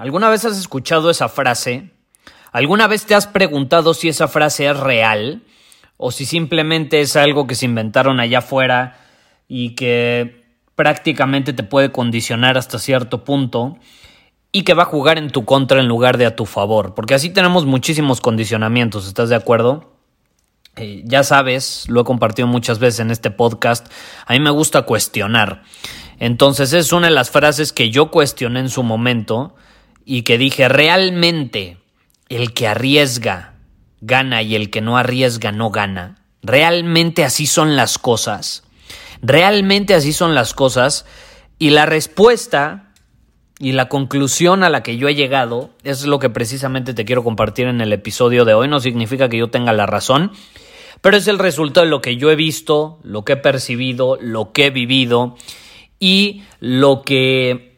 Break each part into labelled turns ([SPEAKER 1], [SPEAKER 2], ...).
[SPEAKER 1] ¿Alguna vez has escuchado esa frase? ¿Alguna vez te has preguntado si esa frase es real? ¿O si simplemente es algo que se inventaron allá afuera y que prácticamente te puede condicionar hasta cierto punto y que va a jugar en tu contra en lugar de a tu favor? Porque así tenemos muchísimos condicionamientos, ¿estás de acuerdo? Eh, ya sabes, lo he compartido muchas veces en este podcast, a mí me gusta cuestionar. Entonces es una de las frases que yo cuestioné en su momento y que dije, realmente el que arriesga gana y el que no arriesga no gana. Realmente así son las cosas. Realmente así son las cosas. Y la respuesta y la conclusión a la que yo he llegado es lo que precisamente te quiero compartir en el episodio de hoy. No significa que yo tenga la razón, pero es el resultado de lo que yo he visto, lo que he percibido, lo que he vivido y lo que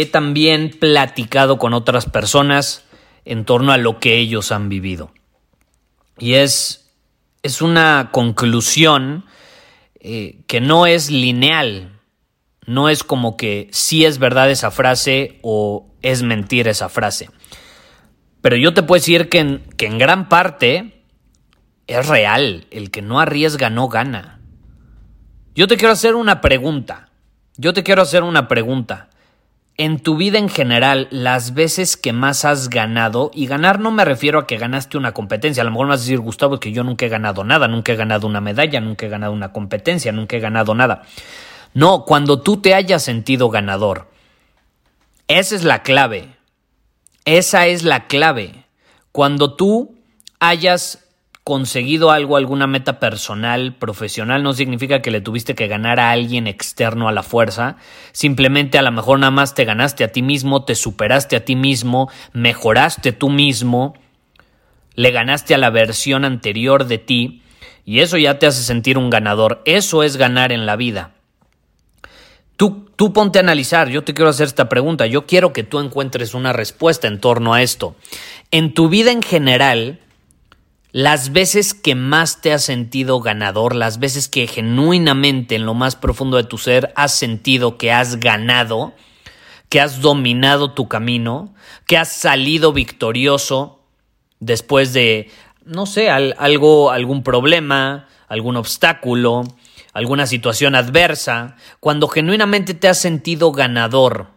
[SPEAKER 1] he también platicado con otras personas en torno a lo que ellos han vivido. Y es, es una conclusión eh, que no es lineal, no es como que sí es verdad esa frase o es mentira esa frase. Pero yo te puedo decir que que en gran parte es real, el que no arriesga no gana. Yo te quiero hacer una pregunta. Yo te quiero hacer una pregunta. En tu vida en general, las veces que más has ganado, y ganar no me refiero a que ganaste una competencia, a lo mejor me vas a decir, Gustavo, que yo nunca he ganado nada, nunca he ganado una medalla, nunca he ganado una competencia, nunca he ganado nada. No, cuando tú te hayas sentido ganador. Esa es la clave. Esa es la clave. Cuando tú hayas conseguido algo, alguna meta personal, profesional, no significa que le tuviste que ganar a alguien externo a la fuerza. Simplemente a lo mejor nada más te ganaste a ti mismo, te superaste a ti mismo, mejoraste tú mismo, le ganaste a la versión anterior de ti y eso ya te hace sentir un ganador. Eso es ganar en la vida. Tú, tú ponte a analizar, yo te quiero hacer esta pregunta, yo quiero que tú encuentres una respuesta en torno a esto. En tu vida en general, las veces que más te has sentido ganador, las veces que genuinamente en lo más profundo de tu ser has sentido que has ganado, que has dominado tu camino, que has salido victorioso después de, no sé, algo, algún problema, algún obstáculo, alguna situación adversa, cuando genuinamente te has sentido ganador,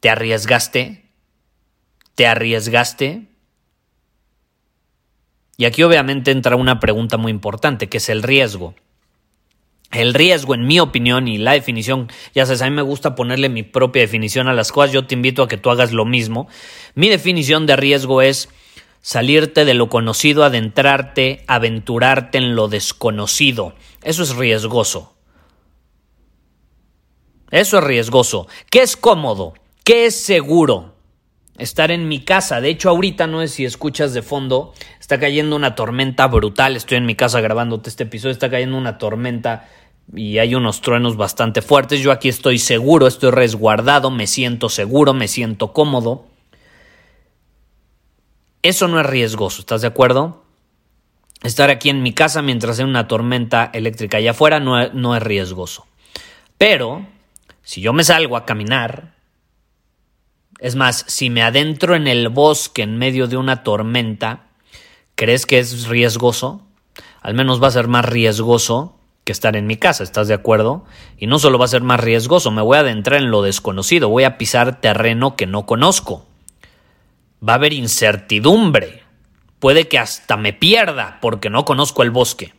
[SPEAKER 1] ¿te arriesgaste? ¿Te arriesgaste? Y aquí obviamente entra una pregunta muy importante, que es el riesgo. El riesgo, en mi opinión, y la definición, ya sabes, a mí me gusta ponerle mi propia definición a las cosas, yo te invito a que tú hagas lo mismo. Mi definición de riesgo es salirte de lo conocido, adentrarte, aventurarte en lo desconocido. Eso es riesgoso. Eso es riesgoso. ¿Qué es cómodo? ¿Qué es seguro? Estar en mi casa. De hecho, ahorita no sé si escuchas de fondo, Está cayendo una tormenta brutal. Estoy en mi casa grabándote este episodio. Está cayendo una tormenta y hay unos truenos bastante fuertes. Yo aquí estoy seguro, estoy resguardado, me siento seguro, me siento cómodo. Eso no es riesgoso, ¿estás de acuerdo? Estar aquí en mi casa mientras hay una tormenta eléctrica allá afuera no, no es riesgoso. Pero, si yo me salgo a caminar, es más, si me adentro en el bosque en medio de una tormenta, ¿Crees que es riesgoso? Al menos va a ser más riesgoso que estar en mi casa, ¿estás de acuerdo? Y no solo va a ser más riesgoso, me voy a adentrar en lo desconocido, voy a pisar terreno que no conozco. Va a haber incertidumbre. Puede que hasta me pierda porque no conozco el bosque.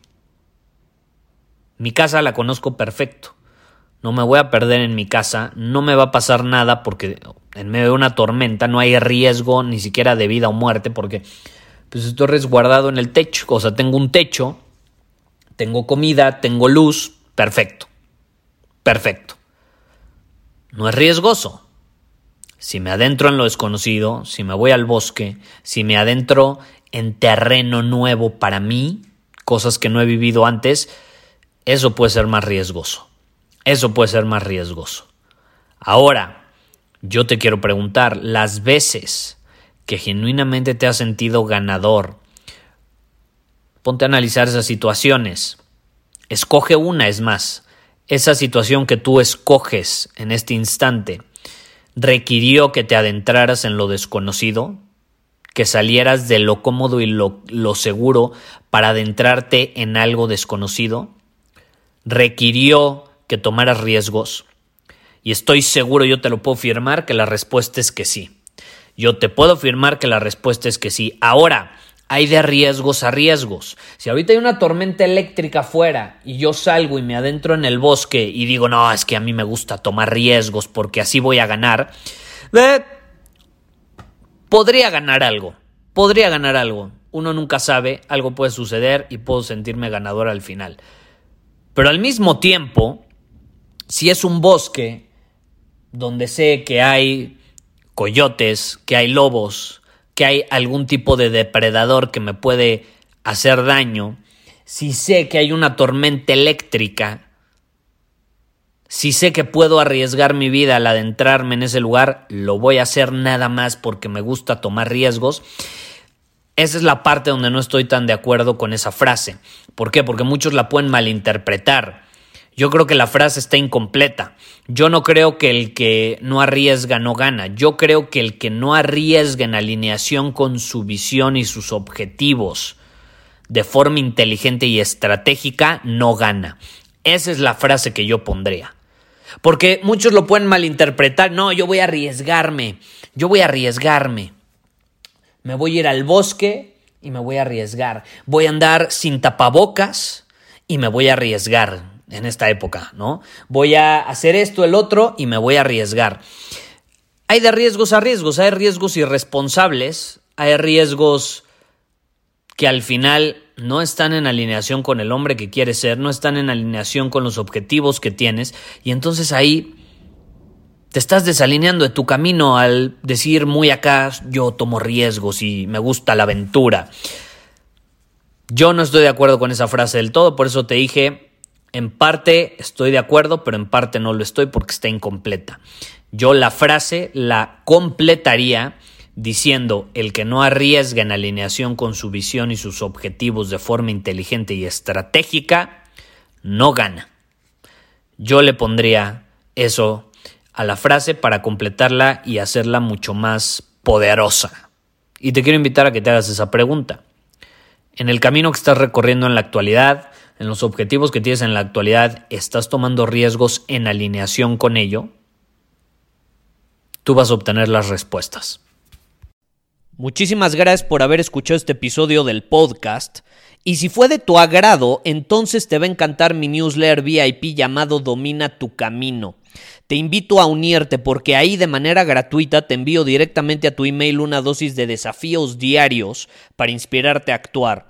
[SPEAKER 1] Mi casa la conozco perfecto. No me voy a perder en mi casa, no me va a pasar nada porque en medio de una tormenta no hay riesgo ni siquiera de vida o muerte porque pues estoy resguardado en el techo, o sea, tengo un techo, tengo comida, tengo luz, perfecto. Perfecto. No es riesgoso. Si me adentro en lo desconocido, si me voy al bosque, si me adentro en terreno nuevo para mí, cosas que no he vivido antes, eso puede ser más riesgoso. Eso puede ser más riesgoso. Ahora, yo te quiero preguntar, las veces que genuinamente te has sentido ganador, ponte a analizar esas situaciones. Escoge una, es más. Esa situación que tú escoges en este instante requirió que te adentraras en lo desconocido, que salieras de lo cómodo y lo, lo seguro para adentrarte en algo desconocido, requirió que tomaras riesgos? Y estoy seguro, yo te lo puedo firmar, que la respuesta es que sí. Yo te puedo afirmar que la respuesta es que sí. Ahora, hay de riesgos a riesgos. Si ahorita hay una tormenta eléctrica afuera y yo salgo y me adentro en el bosque y digo, no, es que a mí me gusta tomar riesgos porque así voy a ganar, podría ganar algo. Podría ganar algo. Uno nunca sabe, algo puede suceder y puedo sentirme ganador al final. Pero al mismo tiempo, si es un bosque donde sé que hay coyotes, que hay lobos, que hay algún tipo de depredador que me puede hacer daño, si sé que hay una tormenta eléctrica, si sé que puedo arriesgar mi vida al adentrarme en ese lugar, lo voy a hacer nada más porque me gusta tomar riesgos. Esa es la parte donde no estoy tan de acuerdo con esa frase. ¿Por qué? Porque muchos la pueden malinterpretar. Yo creo que la frase está incompleta. Yo no creo que el que no arriesga no gana. Yo creo que el que no arriesga en alineación con su visión y sus objetivos de forma inteligente y estratégica no gana. Esa es la frase que yo pondría. Porque muchos lo pueden malinterpretar. No, yo voy a arriesgarme. Yo voy a arriesgarme. Me voy a ir al bosque y me voy a arriesgar. Voy a andar sin tapabocas y me voy a arriesgar en esta época, ¿no? Voy a hacer esto, el otro y me voy a arriesgar. Hay de riesgos a riesgos, hay riesgos irresponsables, hay riesgos que al final no están en alineación con el hombre que quieres ser, no están en alineación con los objetivos que tienes y entonces ahí te estás desalineando de tu camino al decir muy acá yo tomo riesgos y me gusta la aventura. Yo no estoy de acuerdo con esa frase del todo, por eso te dije en parte estoy de acuerdo, pero en parte no lo estoy porque está incompleta. Yo la frase la completaría diciendo el que no arriesga en alineación con su visión y sus objetivos de forma inteligente y estratégica, no gana. Yo le pondría eso a la frase para completarla y hacerla mucho más poderosa. Y te quiero invitar a que te hagas esa pregunta. En el camino que estás recorriendo en la actualidad, en los objetivos que tienes en la actualidad, ¿estás tomando riesgos en alineación con ello? Tú vas a obtener las respuestas. Muchísimas gracias por haber escuchado este episodio del podcast. Y si fue de tu agrado, entonces te va a encantar mi newsletter VIP llamado Domina tu Camino. Te invito a unirte porque ahí de manera gratuita te envío directamente a tu email una dosis de desafíos diarios para inspirarte a actuar.